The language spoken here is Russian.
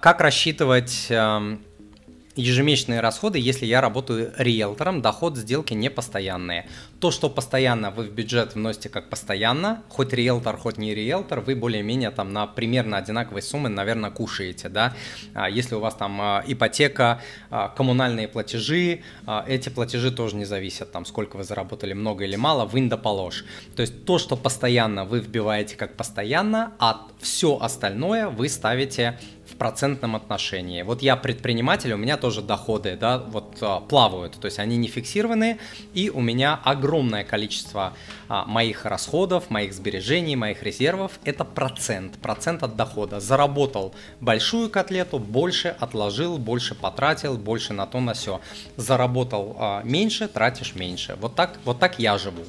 Как рассчитывать эм, ежемесячные расходы, если я работаю риэлтором, доход сделки не постоянные. То, что постоянно вы в бюджет вносите как постоянно, хоть риэлтор, хоть не риэлтор, вы более-менее там на примерно одинаковой суммы, наверное, кушаете, да. А если у вас там а, ипотека, а, коммунальные платежи, эти платежи тоже не зависят, там, сколько вы заработали, много или мало, вынь да положь. То есть то, что постоянно вы вбиваете как постоянно, а все остальное вы ставите процентном отношении. Вот я предприниматель, у меня тоже доходы, да, вот а, плавают, то есть они не фиксированные, и у меня огромное количество а, моих расходов, моих сбережений, моих резервов, это процент, процент от дохода. Заработал большую котлету, больше отложил, больше потратил, больше на то, на все. Заработал а, меньше, тратишь меньше. Вот так, вот так я живу.